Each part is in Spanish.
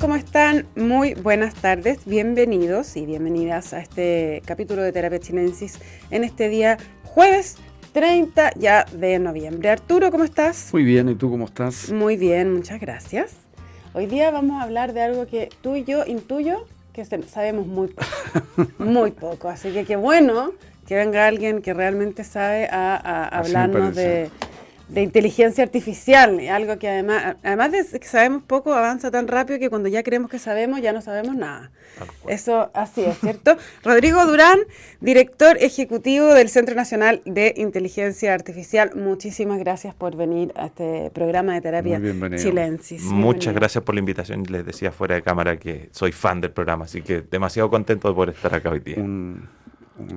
¿cómo están? Muy buenas tardes, bienvenidos y bienvenidas a este capítulo de Terapia Chinensis en este día jueves 30 ya de noviembre. Arturo, ¿cómo estás? Muy bien, ¿y tú cómo estás? Muy bien, muchas gracias. Hoy día vamos a hablar de algo que tú y yo intuyo que sabemos muy poco, muy poco, así que qué bueno que venga alguien que realmente sabe a, hablarnos de de inteligencia artificial, algo que además, además de que sabemos poco, avanza tan rápido que cuando ya creemos que sabemos, ya no sabemos nada. Eso así es, ¿cierto? Rodrigo Durán, director ejecutivo del Centro Nacional de Inteligencia Artificial, muchísimas gracias por venir a este programa de terapia Chilensis. Muchas gracias por la invitación. Les decía fuera de cámara que soy fan del programa, así que demasiado contento de poder estar acá hoy día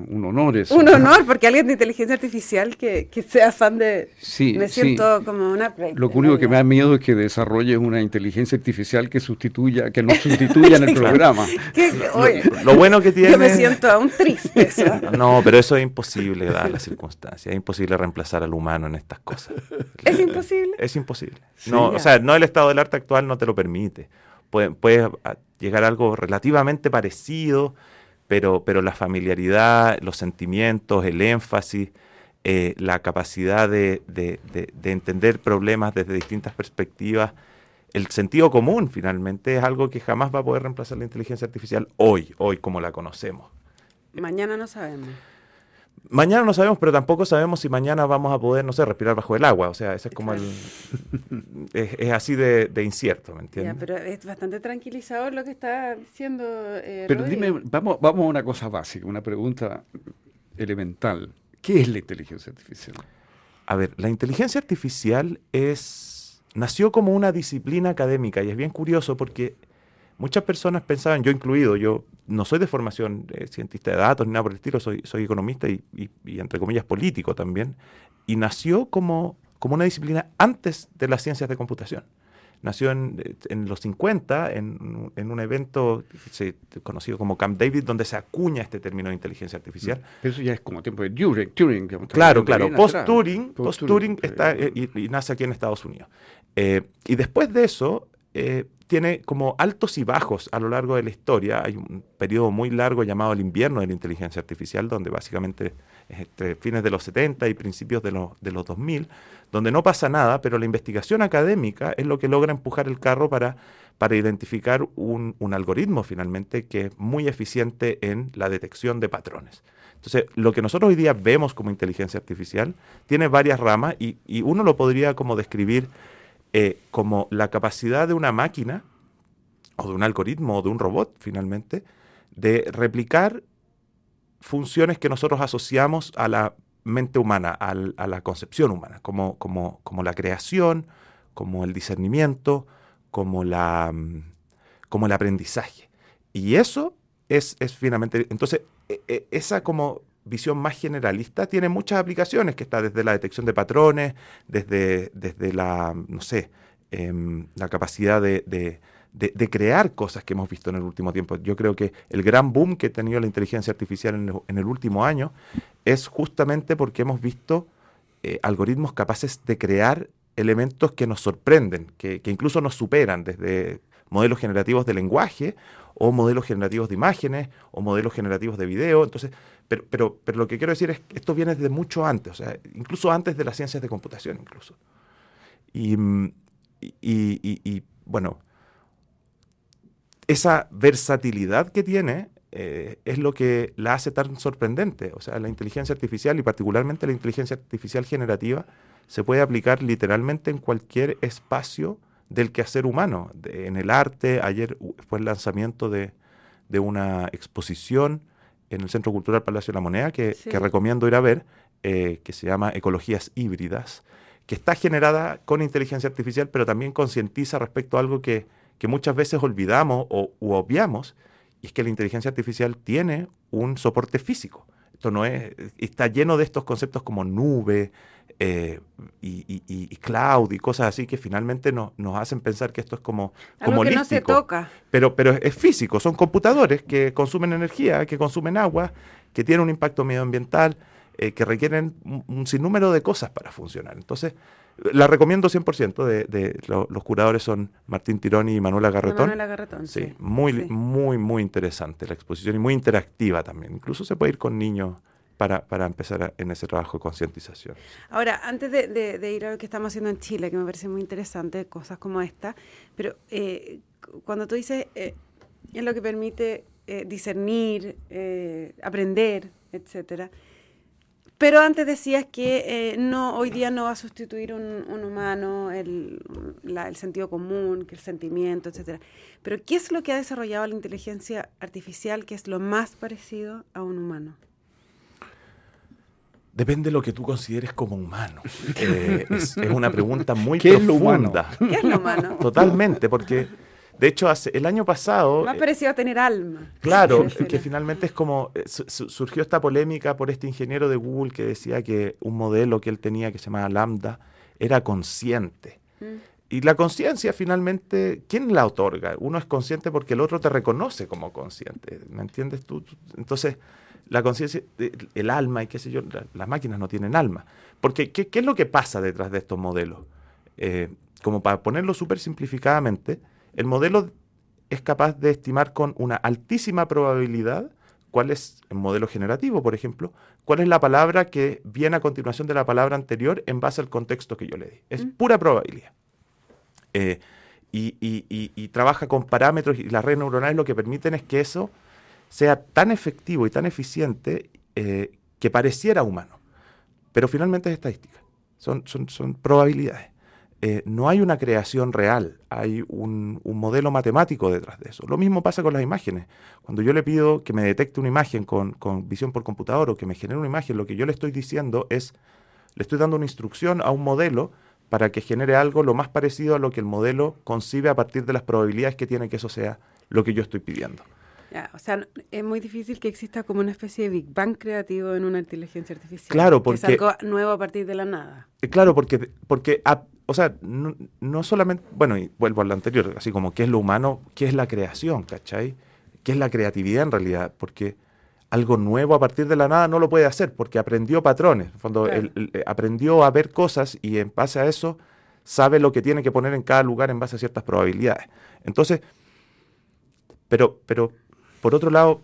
un honor eso. Un honor, porque alguien de inteligencia artificial que, sea fan de... Sí, me siento como una... Lo único que me da miedo es que desarrolle una inteligencia artificial que sustituya, que no sustituya en el programa. lo, bueno que tiene... Yo me siento aún triste. no, pero eso es imposible, dadas las circunstancias. Es imposible reemplazar al humano en estas cosas. ¿Es imposible? Es imposible. no, o sea, no el estado del arte actual no te lo permite. Puede, puede llegar a algo relativamente parecido pero, pero la familiaridad, los sentimientos, el énfasis, eh, la capacidad de, entender problemas desde distintas perspectivas, el sentido común finalmente es algo que jamás va a poder reemplazar la inteligencia artificial hoy, hoy como la conocemos. Mañana no sabemos. Mañana no sabemos, pero tampoco sabemos si mañana vamos a poder, no sé, respirar bajo el agua. O sea, ese es como el. Es, así de, incierto, ¿me entiendes? pero es bastante tranquilizador lo que está diciendo. Eh, pero dime, vamos, vamos a una cosa básica, una pregunta elemental. ¿Qué es la inteligencia artificial? A ver, la inteligencia artificial es. nació como una disciplina académica y es bien curioso porque muchas personas pensaban, yo incluido, yo no soy de formación eh, cientista de datos ni nada por el estilo, soy, soy economista y, entre comillas político también, y nació como, como una disciplina antes de las ciencias de computación. Nació en, los 50 en, un evento conocido como Camp David, donde se acuña este término de inteligencia artificial. eso ya es como tiempo de Turing. claro, claro. Post-Turing post -Turing, está, eh, y, nace aquí en Estados Unidos. Eh, y después de eso, tiene como altos y bajos a lo largo de la historia. Hay un periodo muy largo llamado el invierno de la inteligencia artificial, donde básicamente es entre fines de los 70 y principios de, los, de los 2000, donde no pasa nada, pero la investigación académica es lo que logra empujar el carro para, para identificar un, algoritmo finalmente que es muy eficiente en la detección de patrones. Entonces, lo que nosotros hoy día vemos como inteligencia artificial tiene varias ramas y, y uno lo podría como describir eh, como la capacidad de una máquina o de un algoritmo o de un robot finalmente de replicar funciones que nosotros asociamos a la mente humana, a la concepción humana, como, como, como, la creación, como el discernimiento, como, la, mm, como el aprendizaje. Y eso es, es finalmente, entonces, e, e, esa como visión más generalista tiene muchas aplicaciones, que está desde la detección de patrones, desde, desde la, no sé, em, la capacidad de, crear cosas que hemos visto en el último tiempo. Yo creo que el gran boom que ha tenido la inteligencia artificial en el, último año es justamente porque hemos visto eh, algoritmos capaces de crear elementos que nos sorprenden, que, que incluso nos superan, desde modelos generativos de lenguaje o modelos generativos de imágenes o modelos generativos de video. Entonces, pero, pero, pero lo que quiero decir es que esto viene desde mucho antes, o sea, incluso antes de las ciencias de computación, incluso. Y, y, bueno, esa versatilidad que tiene eh, es lo que la hace tan sorprendente. O sea, la inteligencia artificial y particularmente la inteligencia artificial generativa se puede aplicar literalmente en cualquier espacio del quehacer humano. en el arte, ayer fue el lanzamiento de, de una exposición en el Centro Cultural Palacio de la Moneda, que, recomiendo ir a ver, eh, que se llama Ecologías Híbridas, que está generada con inteligencia artificial, pero también concientiza respecto a algo que, muchas veces olvidamos o u obviamos, y es que la inteligencia artificial tiene un soporte físico. Esto no es, está lleno de estos conceptos como nube, eh, y, cloud y cosas así que finalmente nos hacen pensar que esto es como, como que no se toca. Pero, pero es físico, son computadores que consumen energía, que consumen agua, que tienen un impacto medioambiental. eh, que requieren un, sinnúmero de cosas para funcionar. Entonces, la recomiendo 100%. De, de los curadores son Martín Tironi y Manuela Garretón. Manuela Garretón, sí. muy, muy, muy interesante la exposición y muy interactiva también. Incluso se puede ir con niños para, para empezar en ese trabajo de concientización. Ahora, antes de, ir a lo que estamos haciendo en Chile, que me parece muy interesante, cosas como esta, pero eh, cuando tú dices, eh, es lo que permite eh, discernir, aprender, etcétera. Pero antes decías que no, hoy día no va a sustituir un, humano, el, el, sentido común, que el sentimiento, etcétera. Pero ¿qué es lo que ha desarrollado la inteligencia artificial que es lo más parecido a un humano? Depende de lo que tú consideres como humano. Eh, es, una pregunta muy ¿Qué profunda. Es lo ¿Qué es lo humano? Totalmente, porque de hecho hace, el año pasado... Más parecido a tener alma. Claro, que finalmente es como... Eh, surgió esta polémica por este ingeniero de Google que decía que un modelo que él tenía que se llamaba Lambda era consciente. Mm. Y la conciencia finalmente, ¿quién la otorga? Uno es consciente porque el otro te reconoce como consciente. ¿Me entiendes tú? Entonces la conciencia, el alma y qué sé yo, las máquinas no tienen alma. Porque, ¿qué, es lo que pasa detrás de estos modelos? Eh, como para ponerlo súper simplificadamente, el modelo es capaz de estimar con una altísima probabilidad cuál es, el modelo generativo, por ejemplo, cuál es la palabra que viene a continuación de la palabra anterior en base al contexto que yo le di. Es pura probabilidad. Eh, y, y, trabaja con parámetros y las redes neuronales lo que permiten es que eso sea tan efectivo y tan eficiente eh, que pareciera humano. Pero finalmente es estadística, son, son, probabilidades. Eh, no hay una creación real, hay un, modelo matemático detrás de eso. Lo mismo pasa con las imágenes. Cuando yo le pido que me detecte una imagen con, con visión por computador o que me genere una imagen, lo que yo le estoy diciendo es, le estoy dando una instrucción a un modelo para que genere algo lo más parecido a lo que el modelo concibe a partir de las probabilidades que tiene que eso sea lo que yo estoy pidiendo o sea, es muy difícil que exista como una especie de Big Bang creativo en una inteligencia artificial. Claro, porque... es algo nuevo a partir de la nada. Eh, claro, porque, porque o sea, no, solamente, bueno, y vuelvo a lo anterior, así como qué es lo humano, qué es la creación, ¿cachai? ¿Qué es la creatividad en realidad? Porque algo nuevo a partir de la nada no lo puede hacer, porque aprendió patrones, cuando eh, aprendió a ver cosas y en base a eso sabe lo que tiene que poner en cada lugar en base a ciertas probabilidades. Entonces, pero, pero por otro lado,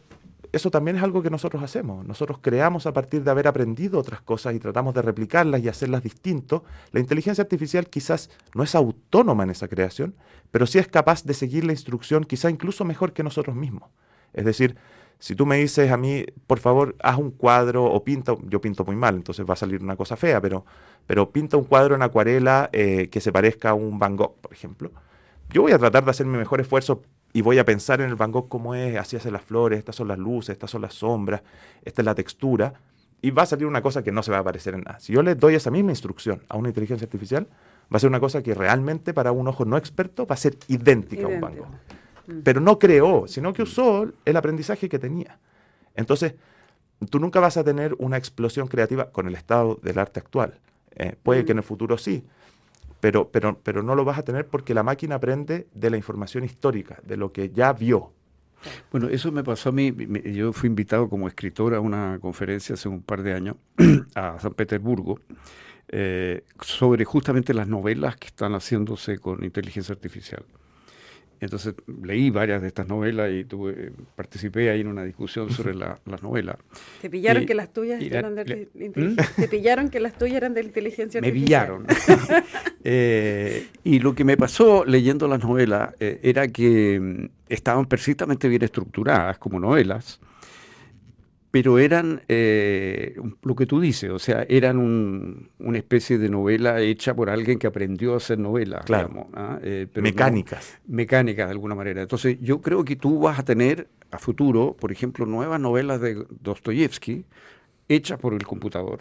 eso también es algo que nosotros hacemos. Nosotros creamos a partir de haber aprendido otras cosas y tratamos de replicarlas y hacerlas distinto. La inteligencia artificial quizás no es autónoma en esa creación, pero sí es capaz de seguir la instrucción quizá incluso mejor que nosotros mismos. Es decir, si tú me dices a mí, por favor, haz un cuadro o pinta, yo pinto muy mal, entonces va a salir una cosa fea, pero, pero pinta un cuadro en acuarela eh, que se parezca a un Van Gogh, por ejemplo. Yo voy a tratar de hacer mi mejor esfuerzo y voy a pensar en el Van Gogh cómo es, así hacen las flores, estas son las luces, estas son las sombras, esta es la textura, y va a salir una cosa que no se va a parecer en nada. Si yo le doy esa misma instrucción a una inteligencia artificial, va a ser una cosa que realmente para un ojo no experto va a ser idéntica a un Van Gogh. Mm. Pero no creó, sino que usó el aprendizaje que tenía. Entonces, tú nunca vas a tener una explosión creativa con el estado del arte actual. Eh, puede que en el futuro sí, pero, pero, pero no lo vas a tener porque la máquina aprende de la información histórica, de lo que ya vio. Bueno, eso me pasó a mí. Yo fui invitado como escritor a una conferencia hace un par de años a San Petersburgo eh, sobre justamente las novelas que están haciéndose con inteligencia artificial. Entonces leí varias de estas novelas y tuve, participé ahí en una discusión sobre las novelas. ¿Te pillaron que las tuyas eran de ¿Mm? ¿Te pillaron que las tuyas eran de inteligencia artificial? Me pillaron. Eh, y lo que me pasó leyendo las novelas eh, era que mm, estaban perfectamente bien estructuradas como novelas pero eran eh, lo que tú dices, o sea, eran una especie de novela hecha por alguien que aprendió a hacer novela. Claro. ¿ah? Eh, mecánicas. mecánicas, de alguna manera. Entonces, yo creo que tú vas a tener a futuro, por ejemplo, nuevas novelas de Dostoyevsky hechas por el computador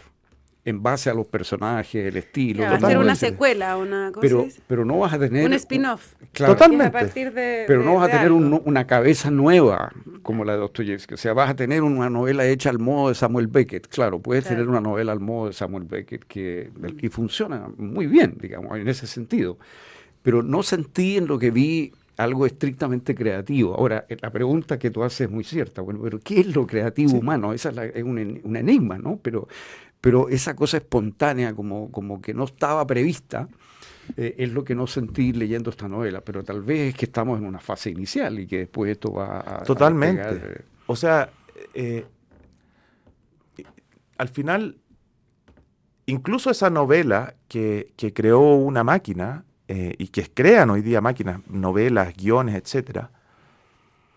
en base a los personajes, el estilo. Claro, hacer una secuela, una cosa. Pero, pero no vas a tener. Un spin-off. Totalmente. pero no vas a tener una cabeza nueva como la de Dostoyevsky. O sea, vas a tener una novela hecha al modo de Samuel Beckett. Claro, puedes tener una novela al modo de Samuel Beckett que, y funciona muy bien, digamos, en ese sentido. Pero no sentí en lo que vi algo estrictamente creativo. Ahora, eh, la pregunta que tú haces es muy cierta. Bueno, pero ¿qué es lo creativo humano? Esa es, un, enigma, ¿no? Pero, pero esa cosa espontánea, como, como que no estaba prevista, eh, es lo que no sentí leyendo esta novela. Pero tal vez es que estamos en una fase inicial y que después esto va a. Totalmente. o sea, eh, al final, incluso esa novela que, que creó una máquina eh, y que crean hoy día máquinas, novelas, guiones, etc.,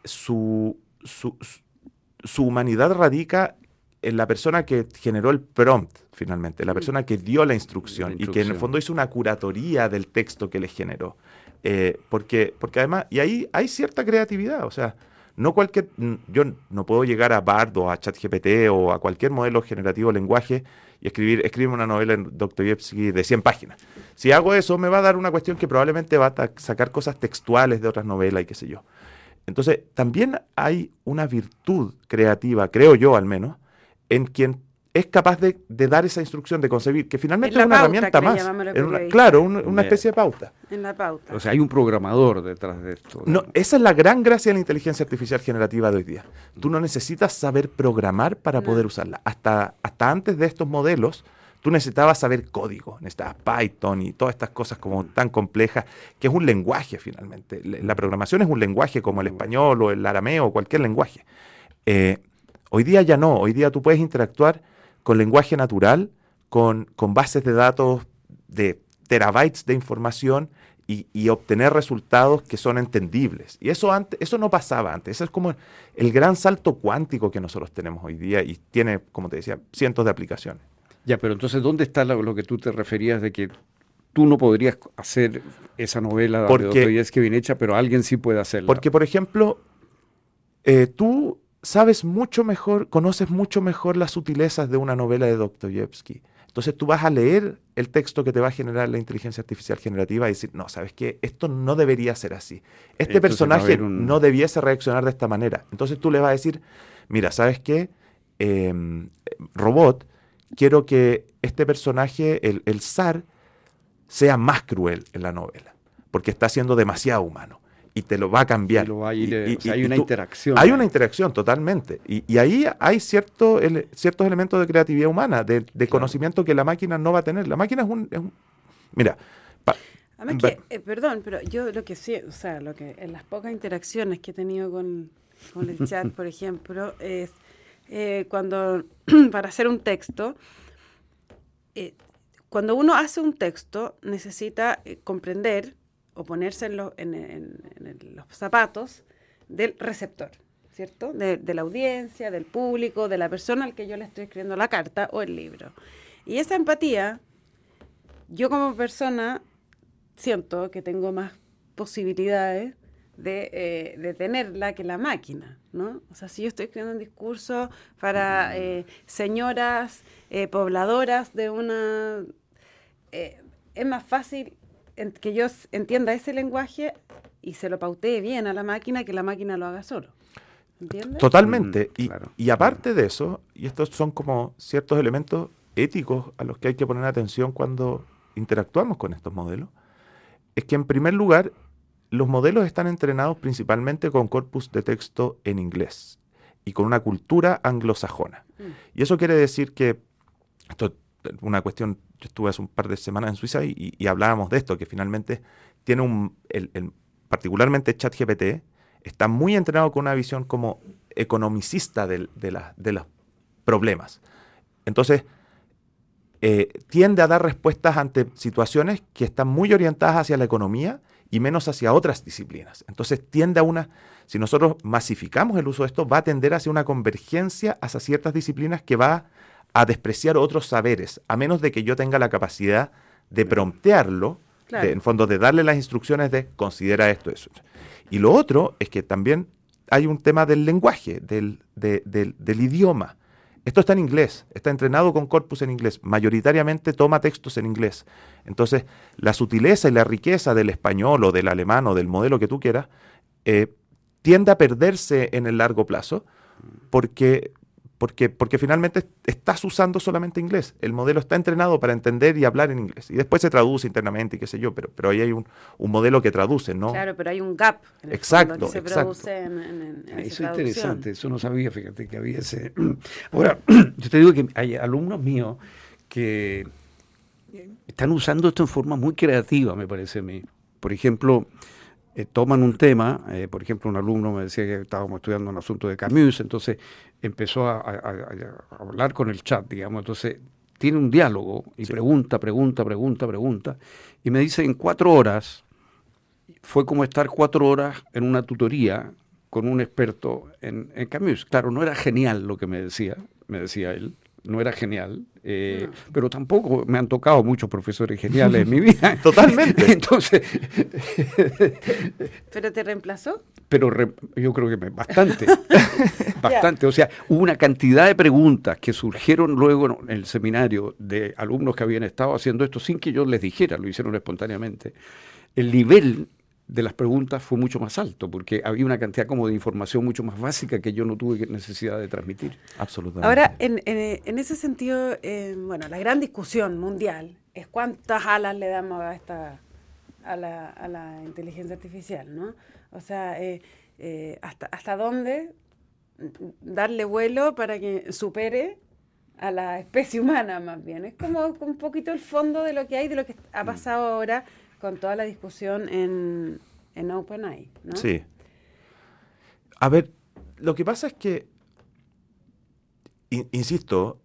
su, su, humanidad radica la persona que generó el prompt, finalmente, la persona que dio la instrucción, y que en el fondo hizo una curatoría del texto que le generó. Eh, porque, porque además, y ahí hay cierta creatividad, o sea, no cualquier, yo no puedo llegar a Bard o a ChatGPT o a cualquier modelo generativo de lenguaje y escribir, escribir una novela en Dostoyevsky de 100 páginas. Si hago eso, me va a dar una cuestión que probablemente va a sacar cosas textuales de otras novelas y qué sé yo. Entonces, también hay una virtud creativa, creo yo al menos, en quien es capaz de, dar esa instrucción, de concebir, que finalmente es, una herramienta más. claro, una especie de pauta. En la pauta. O sea, hay un programador detrás de esto. No, esa es la gran gracia de la inteligencia artificial generativa de hoy día. Tú no necesitas saber programar para poder usarla. Hasta, hasta antes de estos modelos, tú necesitabas saber código, necesitabas Python y todas estas cosas como tan complejas, que es un lenguaje finalmente. La programación es un lenguaje como el español o el arameo o cualquier lenguaje. Eh, hoy día ya no, hoy día tú puedes interactuar con lenguaje natural, con, con bases de datos de terabytes de información y, obtener resultados que son entendibles. Y eso, antes, eso no pasaba antes. Eso es como el gran salto cuántico que nosotros tenemos hoy día y tiene, como te decía, cientos de aplicaciones. Ya, pero entonces, ¿dónde está lo, que tú te referías de que tú no podrías hacer esa novela porque, de que bien hecha, pero alguien sí puede hacerla? Porque, por ejemplo, eh, tú sabes mucho mejor, conoces mucho mejor las sutilezas de una novela de Dostoyevsky. Entonces tú vas a leer el texto que te va a generar la inteligencia artificial generativa y decir, no, ¿sabes qué? Esto no debería ser así. Este personaje no debiese reaccionar de esta manera. Entonces tú le vas a decir, mira, ¿sabes qué? Em, robot, quiero que este personaje, el, el zar, sea más cruel en la novela, porque está siendo demasiado humano y te lo va a cambiar. Y, hay una interacción. Hay una interacción totalmente. Y, ahí hay cierto, ciertos elementos de creatividad humana, de, conocimiento que la máquina no va a tener. La máquina es un... mira. Además que, eh, perdón, pero yo lo que sí, o sea, lo que en las pocas interacciones que he tenido con, el chat, por ejemplo, es eh, cuando para hacer un texto, eh, cuando uno hace un texto necesita comprender o ponerse en, los zapatos del receptor, ¿cierto? De, la audiencia, del público, de la persona al que yo le estoy escribiendo la carta o el libro. Y esa empatía, yo como persona siento que tengo más posibilidades de, eh, tenerla que la máquina, ¿no? O sea, si yo estoy escribiendo un discurso para eh, señoras eh, pobladoras de una... es más fácil que yo entienda ese lenguaje y se lo pautee bien a la máquina que la máquina lo haga solo. ¿Entiendes? Totalmente. Mm, y, aparte de eso, y estos son como ciertos elementos éticos a los que hay que poner atención cuando interactuamos con estos modelos, es que en primer lugar, los modelos están entrenados principalmente con corpus de texto en inglés y con una cultura anglosajona. Mm. Y eso quiere decir que, esto es una cuestión yo estuve hace un par de semanas en Suiza y, hablábamos de esto, que finalmente tiene un, particularmente ChatGPT, está muy entrenado con una visión como economicista de, de los problemas. Entonces, eh, tiende a dar respuestas ante situaciones que están muy orientadas hacia la economía y menos hacia otras disciplinas. Entonces tiende a una, si nosotros masificamos el uso de esto, va a tender hacia una convergencia hacia ciertas disciplinas que va a despreciar otros saberes, a menos de que yo tenga la capacidad de promptearlo, en fondo de darle las instrucciones de considera esto, eso. Y lo otro es que también hay un tema del lenguaje, del, del, idioma. Esto está en inglés, está entrenado con corpus en inglés, mayoritariamente toma textos en inglés. Entonces, la sutileza y la riqueza del español o del alemán o del modelo que tú quieras, eh, tiende a perderse en el largo plazo, porque porque, porque finalmente estás usando solamente inglés. El modelo está entrenado para entender y hablar en inglés. Y después se traduce internamente y qué sé yo, pero, pero ahí hay un, modelo que traduce, ¿no? Claro, pero hay un gap. exacto, se produce en, Eso es interesante, eso no sabía, fíjate que había ese... Ahora, yo te digo que hay alumnos míos que están usando esto en forma muy creativa, me parece a mí. Por ejemplo, eh, toman un tema, eh, por ejemplo, un alumno me decía que estábamos estudiando un asunto de Camus, entonces empezó a, hablar con el chat, digamos, entonces tiene un diálogo y pregunta, pregunta, pregunta, pregunta, y me dice en cuatro horas, fue como estar cuatro horas en una tutoría con un experto en, en Camus. Claro, no era genial lo que me decía, me decía él, no era genial, eh, pero tampoco me han tocado muchos profesores geniales en mi vida. Totalmente. Entonces. ¿Pero te reemplazó? Pero yo creo que bastante. bastante. O sea, hubo una cantidad de preguntas que surgieron luego en el seminario de alumnos que habían estado haciendo esto sin que yo les dijera, lo hicieron espontáneamente. El nivel de las preguntas fue mucho más alto, porque había una cantidad como de información mucho más básica que yo no tuve necesidad de transmitir. Absolutamente. Ahora, en, en, ese sentido, eh, bueno, la gran discusión mundial es cuántas alas le damos a esta a la, a la inteligencia artificial, ¿no? O sea, eh, eh, hasta, hasta dónde darle vuelo para que supere a la especie humana más bien. Es como un poquito el fondo de lo que hay, de lo que ha mm. pasado ahora con toda la discusión en, en OpenAI, ¿no? Sí. A ver, lo que pasa es que, insisto,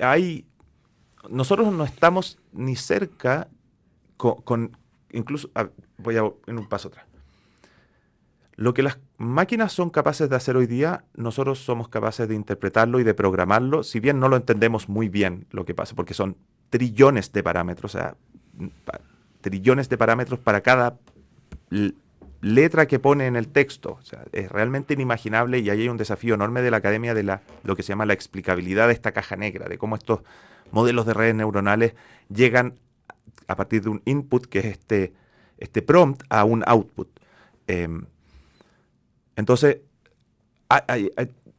hay, nosotros no estamos ni cerca con, incluso, voy a en un paso atrás. Lo que las máquinas son capaces de hacer hoy día, nosotros somos capaces de interpretarlo y de programarlo, si bien no lo entendemos muy bien lo que pasa, porque son trillones de parámetros, o sea, trillones de parámetros para cada letra que pone en el texto. O sea, es realmente inimaginable y ahí hay un desafío enorme de la academia de la, lo que se llama la explicabilidad de esta caja negra, de cómo estos modelos de redes neuronales llegan a partir de un input, que es este, este prompt, a un output. Em, entonces,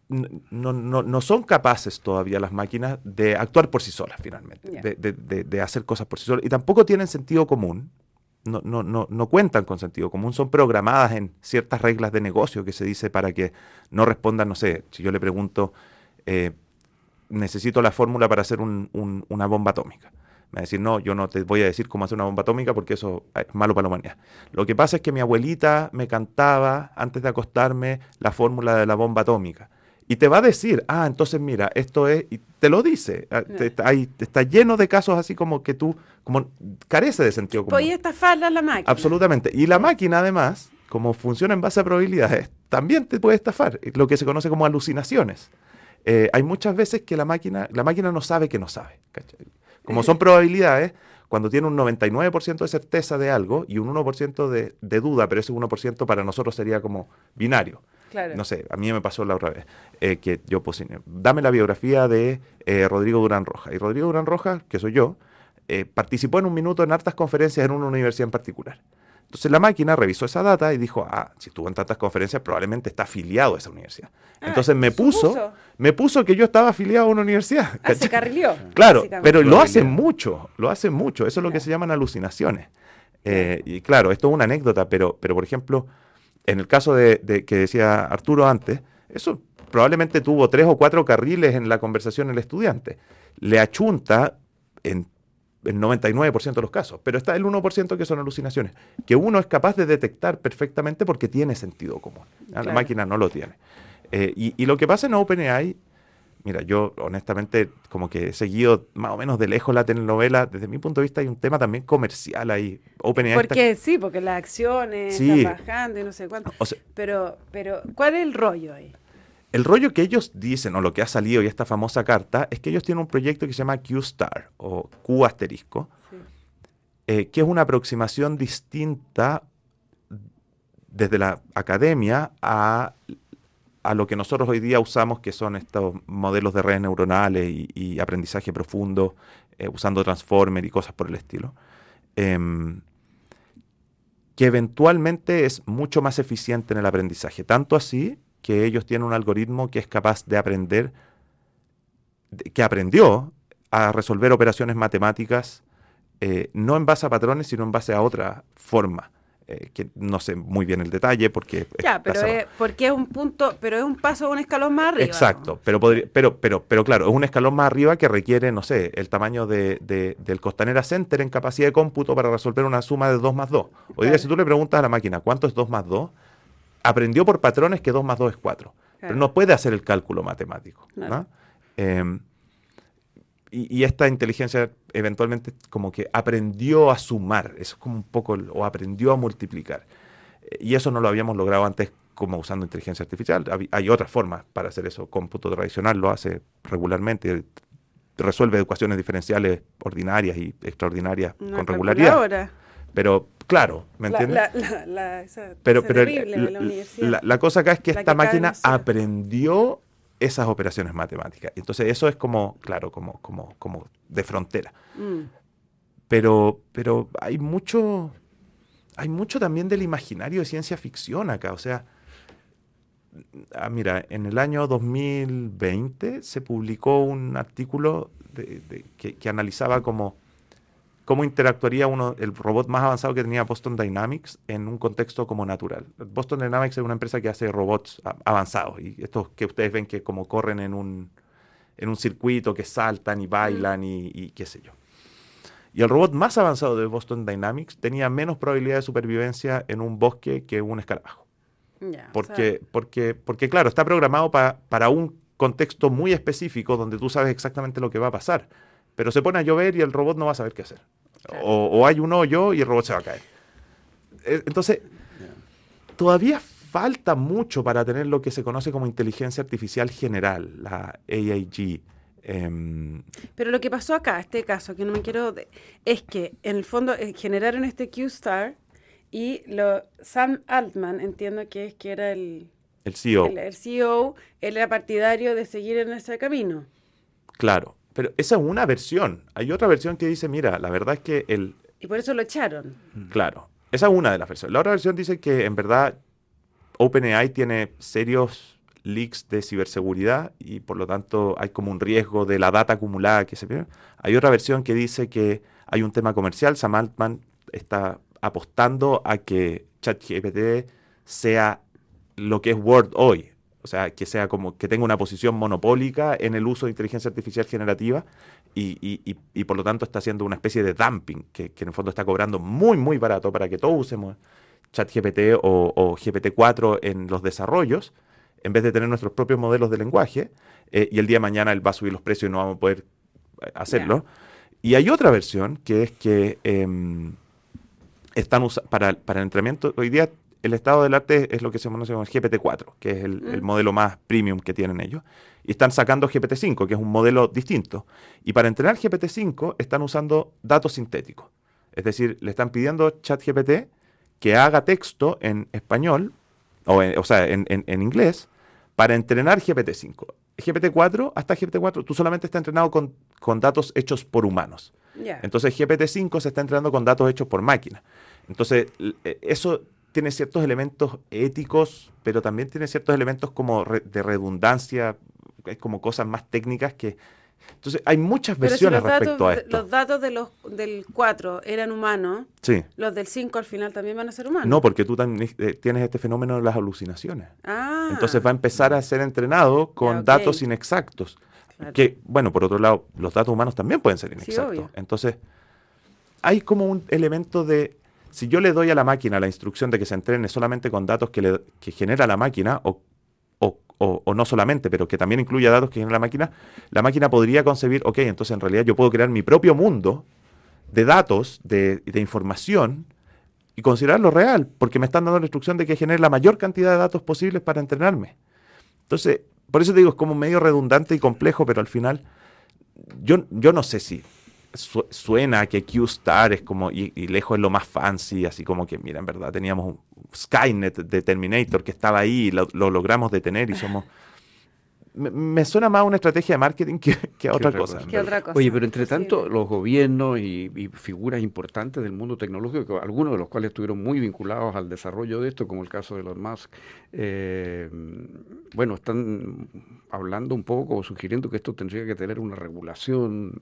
no, son capaces todavía las máquinas de actuar por sí solas, finalmente, de, hacer cosas por sí solas. Y tampoco tienen sentido común, no, no, no, no cuentan con sentido común, son programadas en ciertas reglas de negocio que se dice para que no respondan, no sé, si yo le pregunto, eh, necesito la fórmula para hacer una bomba atómica. Me va a decir, no, yo no te voy a decir cómo hacer una bomba atómica porque eso es malo para la humanidad. Lo que pasa es que mi abuelita me cantaba antes de acostarme la fórmula de la bomba atómica y te va a decir, ah, entonces mira, esto es, y te lo dice. Ah, ahí, está lleno de casos así como que tú, como carece de sentido común. Puede estafarla la máquina. Absolutamente. Y la máquina, además, como funciona en base a probabilidades, también te puede estafar, lo que se conoce como alucinaciones. Eh, hay muchas veces que la máquina, la máquina no sabe que no sabe. Como son probabilidades, cuando tiene un 99% de certeza de algo y un 1% de, de duda, pero ese 1% para nosotros sería como binario. No sé, a mí me pasó la otra vez eh, que yo puse, dame la biografía de eh, Rodrigo Durán Roja. Y Rodrigo Durán Roja, que soy yo, eh, participó en un minuto en hartas conferencias en una universidad en particular. Entonces la máquina revisó esa data y dijo, ah, si estuvo en tantas conferencias, probablemente está afiliado a esa universidad. Ah, Entonces me puso, me puso que yo estaba afiliado a una universidad. Ah, se carrileó. Claro, pero lo hace mucho, lo hace mucho. Eso es lo que se llaman alucinaciones. y claro, esto es una anécdota, pero, pero por ejemplo, en el caso de, que decía Arturo antes, eso probablemente tuvo tres o cuatro carriles en la conversación el estudiante. Le achunta en el 99% de los casos, pero está el 1% que son alucinaciones, que uno es capaz de detectar perfectamente porque tiene sentido común. La máquina no lo tiene. Eh, y, y, lo que pasa en OpenAI Mira, yo honestamente como que he seguido más o menos de lejos la telenovela. Desde mi punto de vista hay un tema también comercial ahí. OpenAI porque sí, porque las acciones están bajando y no sé cuánto. pero, pero, ¿cuál es el rollo ahí? El rollo que ellos dicen, o lo que ha salido y esta famosa carta, es que ellos tienen un proyecto que se llama Q-Star, o Q asterisco, eh, que es una aproximación distinta desde la academia a a lo que nosotros hoy día usamos, que son estos modelos de redes neuronales y, aprendizaje profundo, eh, usando Transformer y cosas por el estilo, em, que eventualmente es mucho más eficiente en el aprendizaje. Tanto así que ellos tienen un algoritmo que es capaz de aprender, que aprendió a resolver operaciones matemáticas eh, no en base a patrones, sino en base a otra forma. Eh, que no sé muy bien el detalle porque ya pero es, porque es un punto pero es un paso un escalón más arriba exacto pero pero pero pero claro es un escalón más arriba que requiere no sé el tamaño de, del Costanera Center en capacidad de cómputo para resolver una suma de 2 más 2 o día si tú le preguntas a la máquina cuánto es 2 más 2 aprendió por patrones que 2 más 2 es 4 pero no puede hacer el cálculo matemático ¿no? Em, y, esta inteligencia eventualmente como que aprendió a sumar, eso es como un poco, o aprendió a multiplicar. Y eso no lo habíamos logrado antes como usando inteligencia artificial. Hay otras formas para hacer eso. Cómputo tradicional lo hace regularmente, resuelve ecuaciones diferenciales ordinarias y extraordinarias con regularidad. Pero claro, ¿me entiendes? La, pero pero la, cosa acá es que esta máquina aprendió esas operaciones matemáticas. Entonces eso es como, claro, como, como, como de frontera. Mm. Pero, pero hay mucho, hay mucho también del imaginario de ciencia ficción acá. O sea, ah, mira, en el año 2020 se publicó un artículo que, que, analizaba como cómo interactuaría uno, el robot más avanzado que tenía Boston Dynamics en un contexto como natural. Boston Dynamics es una empresa que hace robots avanzados y estos que ustedes ven que como corren en un, en un circuito, que saltan y bailan y, qué sé yo. Y el robot más avanzado de Boston Dynamics tenía menos probabilidad de supervivencia en un bosque que un escarabajo. porque, porque, porque, claro, está programado para un contexto muy específico donde tú sabes exactamente lo que va a pasar pero se pone a llover y el robot no va a saber qué hacer. O, hay un hoyo y el robot se va a caer. Eh, entonces, todavía falta mucho para tener lo que se conoce como inteligencia artificial general, la AIG. Em, pero lo que pasó acá, este caso, que no me quiero, es que en el fondo eh, generaron este Q-Star y lo, Sam Altman, entiendo que es que era el, el CEO. el CEO, él era partidario de seguir en ese camino. Claro, pero esa es una versión. Hay otra versión que dice, mira, la verdad es que el... Y por eso lo echaron. Mm. Claro. Esa es una de las versiones. La otra versión dice que en verdad OpenAI tiene serios leaks de ciberseguridad y por lo tanto hay como un riesgo de la data acumulada que se pierde. Hay otra versión que dice que hay un tema comercial. Sam Altman está apostando a que ChatGPT sea lo que es Word hoy, o sea, que sea como que tenga una posición monopólica en el uso de inteligencia artificial generativa y, por lo tanto está haciendo una especie de dumping, que, en el fondo está cobrando muy, muy barato para que todos usemos ChatGPT o, o GPT-4 en los desarrollos, en vez de tener nuestros propios modelos de lenguaje, eh, y el día de mañana él va a subir los precios y no vamos a poder eh, hacerlo. Y hay otra versión que es que em, están para, para el entrenamiento, hoy día el estado del arte es lo que se conoce como GPT-4, que es el, mm. modelo más premium que tienen ellos. Y están sacando GPT-5, que es un modelo distinto. Y para entrenar GPT-5 están usando datos sintéticos. Es decir, le están pidiendo a ChatGPT que haga texto en español, o, o sea, en, inglés, para entrenar GPT-5. GPT-4, hasta GPT-4, tú solamente estás entrenado con, datos hechos por humanos. Entonces GPT-5 se está entrenando con datos hechos por máquina. Entonces, e, eso tiene ciertos elementos éticos, pero también tiene ciertos elementos como de redundancia, es como cosas más técnicas que... Entonces, hay muchas versiones respecto a esto. Los datos de los, del 4 eran humanos, sí. los del 5 al final también van a ser humanos. No, porque tú también eh, tienes este fenómeno de las alucinaciones. Ah. Entonces va a empezar a ser entrenado con datos inexactos. Que, bueno, por otro lado, los datos humanos también pueden ser inexactos. Entonces, hay como un elemento de si yo le doy a la máquina la instrucción de que se entrene solamente con datos que, genera la máquina, o, no solamente, pero que también incluya datos que genera la máquina, la máquina podría concebir, ok, entonces en realidad yo puedo crear mi propio mundo de datos, de, información, y considerarlo real, porque me están dando la instrucción de que genere la mayor cantidad de datos posibles para entrenarme. Entonces, por eso te digo, es como medio redundante y complejo, pero al final, yo, yo no sé si suena que Q-Star es como, y, lejos es lo más fancy, así como que, mira, en verdad teníamos un Skynet de Terminator que estaba ahí y lo, logramos detener y somos... me, suena más a una estrategia de marketing que, a otra, cosa. Oye, pero entre tanto, los gobiernos y, figuras importantes del mundo tecnológico, algunos de los cuales estuvieron muy vinculados al desarrollo de esto, como el caso de Elon Musk, eh, bueno, están hablando un poco o sugiriendo que esto tendría que tener una regulación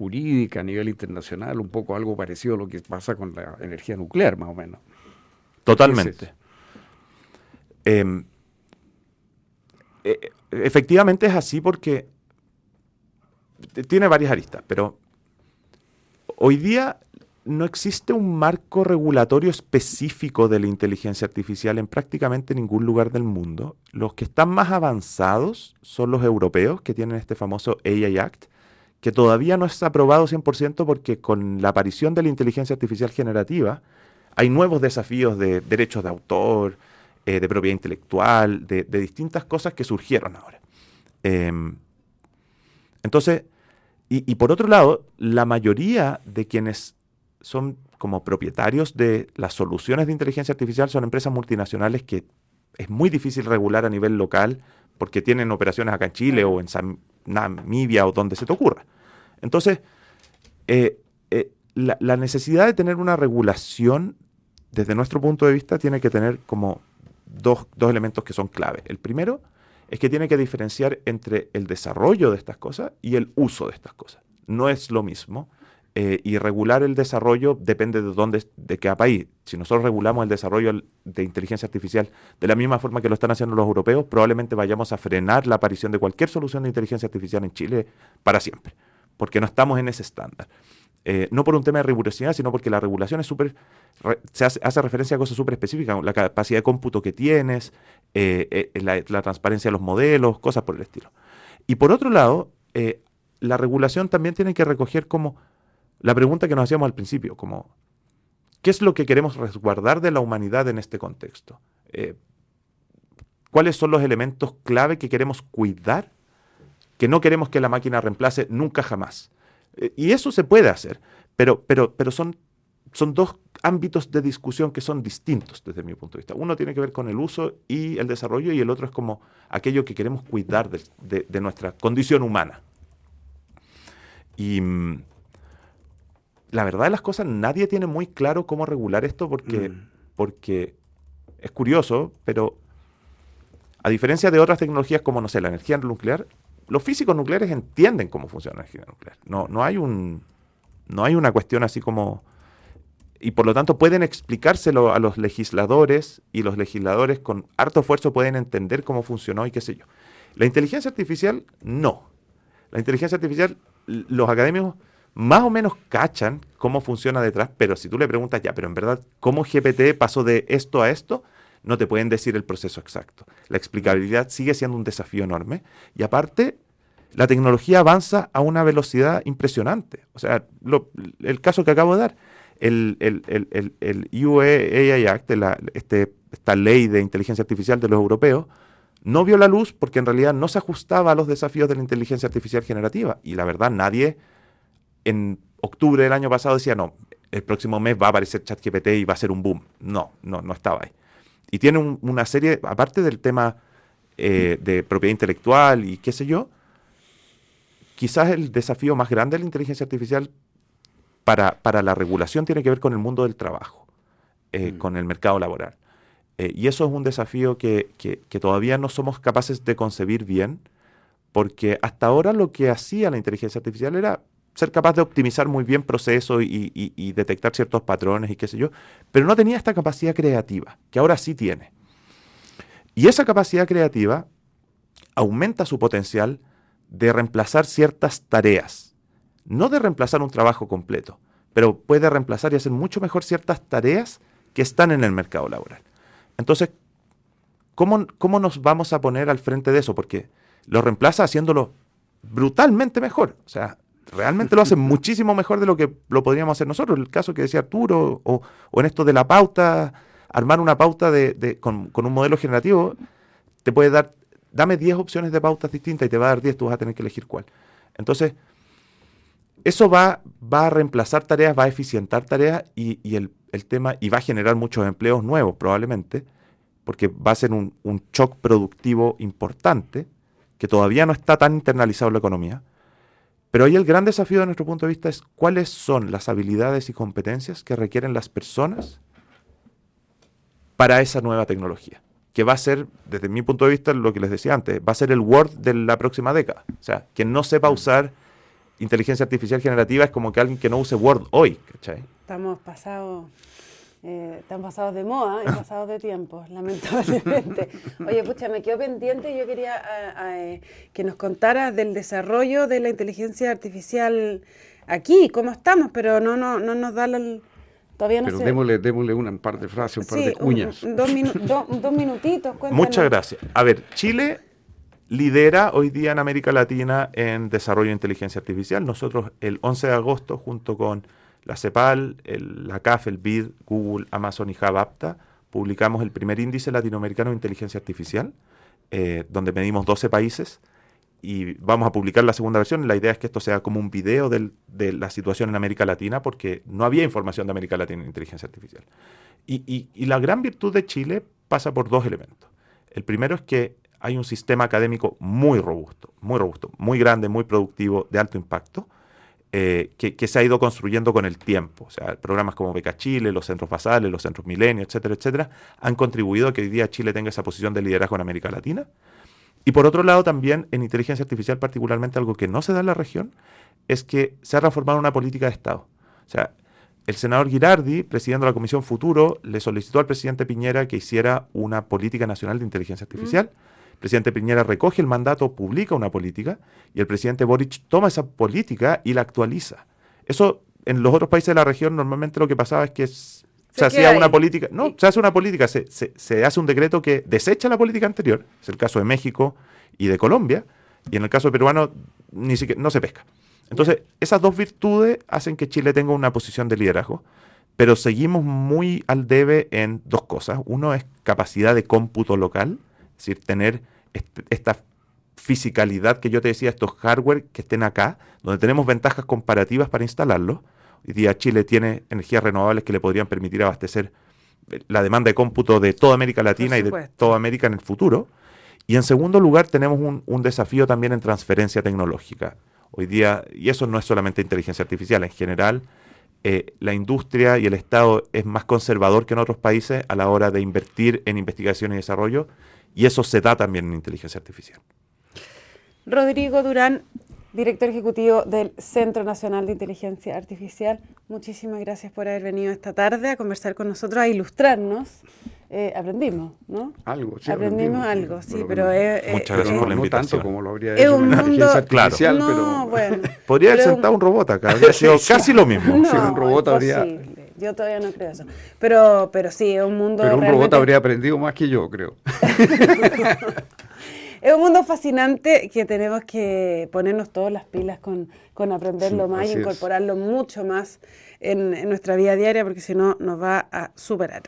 jurídica a nivel internacional, un poco algo parecido a lo que pasa con la energía nuclear, más o menos. Totalmente. Em, eh, efectivamente es así porque tiene varias aristas, pero hoy día no existe un marco regulatorio específico de la inteligencia artificial en prácticamente ningún lugar del mundo. Los que están más avanzados son los europeos, que tienen este famoso AI Act, que todavía no está aprobado 100% porque con la aparición de la inteligencia artificial generativa hay nuevos desafíos de derechos de autor, eh, de propiedad intelectual, de, distintas cosas que surgieron ahora. Em, entonces, y, por otro lado, la mayoría de quienes son como propietarios de las soluciones de inteligencia artificial son empresas multinacionales que es muy difícil regular a nivel local porque tienen operaciones acá en Chile o en Namibia o donde se te ocurra. Entonces, eh, eh, la, necesidad de tener una regulación, desde nuestro punto de vista, tiene que tener como dos, elementos que son clave. El primero es que tiene que diferenciar entre el desarrollo de estas cosas y el uso de estas cosas. No es lo mismo. Eh, y regular el desarrollo depende de dónde, de qué país. Si nosotros regulamos el desarrollo de inteligencia artificial de la misma forma que lo están haciendo los europeos, probablemente vayamos a frenar la aparición de cualquier solución de inteligencia artificial en Chile para siempre porque no estamos en ese estándar. Eh, no por un tema de rigurosidad, sino porque la regulación es súper, se hace, referencia a cosas súper específicas, la capacidad de cómputo que tienes, eh, la, transparencia de los modelos, cosas por el estilo. Y por otro lado, la regulación también tiene que recoger como la pregunta que nos hacíamos al principio, como, ¿qué es lo que queremos resguardar de la humanidad en este contexto? ¿Cuáles son los elementos clave que queremos cuidar que no queremos que la máquina reemplace nunca jamás. Eh, y eso se puede hacer, pero, pero, pero son, son dos ámbitos de discusión que son distintos desde mi punto de vista. Uno tiene que ver con el uso y el desarrollo y el otro es como aquello que queremos cuidar de, nuestra condición humana. Y mm, la verdad de las cosas, nadie tiene muy claro cómo regular esto porque, mm. porque es curioso, pero a diferencia de otras tecnologías como, no sé, la energía nuclear, los físicos nucleares entienden cómo funciona la energía nuclear. No, no, hay un, no hay una cuestión así como... Y por lo tanto pueden explicárselo a los legisladores y los legisladores con harto esfuerzo pueden entender cómo funcionó y qué sé yo. La inteligencia artificial, no. La inteligencia artificial, los académicos más o menos cachan cómo funciona detrás, pero si tú le preguntas ya, pero en verdad, ¿cómo GPT pasó de esto a esto? no te pueden decir el proceso exacto. La explicabilidad sigue siendo un desafío enorme y aparte la tecnología avanza a una velocidad impresionante. O sea, el caso que acabo de dar, el, el, UE Act, este, esta ley de inteligencia artificial de los europeos, no vio la luz porque en realidad no se ajustaba a los desafíos de la inteligencia artificial generativa. Y la verdad, nadie en octubre del año pasado decía, no, el próximo mes va a aparecer ChatGPT y va a ser un boom. No, no, no estaba ahí. Y tiene una serie, aparte del tema eh, de propiedad intelectual y qué sé yo, quizás el desafío más grande de la inteligencia artificial para, para la regulación tiene que ver con el mundo del trabajo, eh, mm. con el mercado laboral. Eh, y eso es un desafío que, que, todavía no somos capaces de concebir bien, porque hasta ahora lo que hacía la inteligencia artificial era ser capaz de optimizar muy bien procesos y, detectar ciertos patrones y qué sé yo, pero no tenía esta capacidad creativa, que ahora sí tiene. Y esa capacidad creativa aumenta su potencial de reemplazar ciertas tareas, no de reemplazar un trabajo completo, pero puede reemplazar y hacer mucho mejor ciertas tareas que están en el mercado laboral. Entonces, ¿cómo, cómo nos vamos a poner al frente de eso? Porque lo reemplaza haciéndolo brutalmente mejor. O sea, realmente lo hacen muchísimo mejor de lo que lo podríamos hacer nosotros. El caso que decía Arturo, o, en esto de la pauta, armar una pauta de, con, un modelo generativo, te puede dar, dame 10 opciones de pautas distintas y te va a dar 10, tú vas a tener que elegir cuál. Entonces, eso va, va a reemplazar tareas, va a eficientar tareas y, el, tema, y va a generar muchos empleos nuevos probablemente, porque va a ser un, un shock productivo importante que todavía no está tan internalizado en la economía. Pero ahí el gran desafío de nuestro punto de vista es cuáles son las habilidades y competencias que requieren las personas para esa nueva tecnología, que va a ser, desde mi punto de vista, lo que les decía antes, va a ser el Word de la próxima década. O sea, quien no sepa usar inteligencia artificial generativa es como que alguien que no use Word hoy. Estamos pasados eh, están pasados de moda y pasados de tiempo, lamentablemente. Oye, pucha, me quedo pendiente. Yo quería eh, que nos contaras del desarrollo de la inteligencia artificial aquí, cómo estamos, pero no, no, no nos da el, todavía no Pero démosle, démosle una, un par de frases, un par de cuñas. dos, dos minutitos. Muchas gracias. A ver, Chile lidera hoy día en América Latina en desarrollo de inteligencia artificial. Nosotros el 11 de agosto, junto con la CEPAL, la CAF, el BID, Google, Amazon y Javapta, publicamos el primer índice latinoamericano de inteligencia artificial, eh, donde medimos 12 países y vamos a publicar la segunda versión. La idea es que esto sea como un video de la situación en América Latina, porque no había información de América Latina en inteligencia artificial. Y, y la gran virtud de Chile pasa por dos elementos. El primero es que hay un sistema académico muy robusto, muy robusto, muy grande, muy productivo, de alto impacto eh, que, se ha ido construyendo con el tiempo. O sea, programas como Beca Chile, los centros basales, los centros milenio, etcétera, etcétera, han contribuido a que hoy día Chile tenga esa posición de liderazgo en América Latina. Y por otro lado, también en inteligencia artificial, particularmente algo que no se da en la región, es que se ha transformado en una política de Estado. O sea, el senador Girardi, presidiendo la Comisión Futuro, le solicitó al presidente Piñera que hiciera una política nacional de inteligencia artificial. Mm presidente Piñera recoge el mandato, publica una política y el presidente Boric toma esa política y la actualiza. Eso en los otros países de la región normalmente lo que pasaba es que se, hacía una política, no, se hace una política, se, se, hace un decreto que desecha la política anterior, es el caso de México y de Colombia, y en el caso peruano ni siquiera, no se pesca. Entonces, esas dos virtudes hacen que Chile tenga una posición de liderazgo, pero seguimos muy al debe en dos cosas. Uno es capacidad de cómputo local, es decir, tener esta fisicalidad que yo te decía, estos hardware que estén acá, donde tenemos ventajas comparativas para instalarlo. Hoy día Chile tiene energías renovables que le podrían permitir abastecer la demanda de cómputo de toda América Latina y de toda América en el futuro. Y en segundo lugar, tenemos un, desafío también en transferencia tecnológica. Hoy día, y eso no es solamente inteligencia artificial, en general, eh, la industria y el Estado es más conservador que en otros países a la hora de invertir en investigación y desarrollo y eso se da también en inteligencia artificial. Rodrigo Durán, director ejecutivo del Centro Nacional de Inteligencia Artificial, muchísimas gracias por haber venido esta tarde a conversar con nosotros, a ilustrarnos. Eh, aprendimos, ¿no? Algo, sí. Aprendimos, algo, sí, pero Muchas gracias por la invitación. tanto como lo habría hecho un mundo, artificial, no, pero... Bueno, Podría haber sentado un robot acá, habría sido casi lo mismo. No, si un robot habría... Yo todavía no creo eso. Pero, pero sí, es un mundo. Pero un robot habría aprendido más que yo, creo. es un mundo fascinante que tenemos que ponernos todas las pilas con, con aprenderlo más y incorporarlo mucho más en, en, nuestra vida diaria, porque si no, nos va a superar.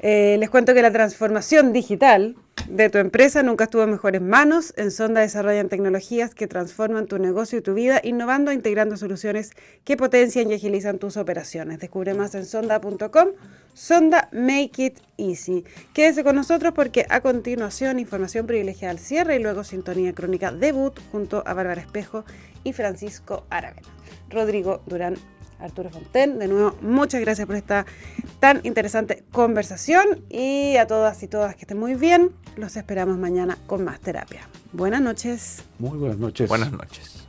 Eh, les cuento que la transformación digital de tu empresa nunca estuvo en mejores manos. En Sonda desarrollan tecnologías que transforman tu negocio y tu vida, innovando e integrando soluciones que potencian y agilizan tus operaciones. Descubre más en sonda.com. Sonda Make It Easy. Quédese con nosotros porque a continuación información privilegiada al cierre y luego sintonía crónica debut junto a Bárbara Espejo y Francisco Aravena. Rodrigo Durán Arturo Fonten. De nuevo, muchas gracias por esta tan interesante conversación y a todas y todas que estén muy bien. Los esperamos mañana con más terapia. Buenas noches. Muy buenas noches. Buenas noches.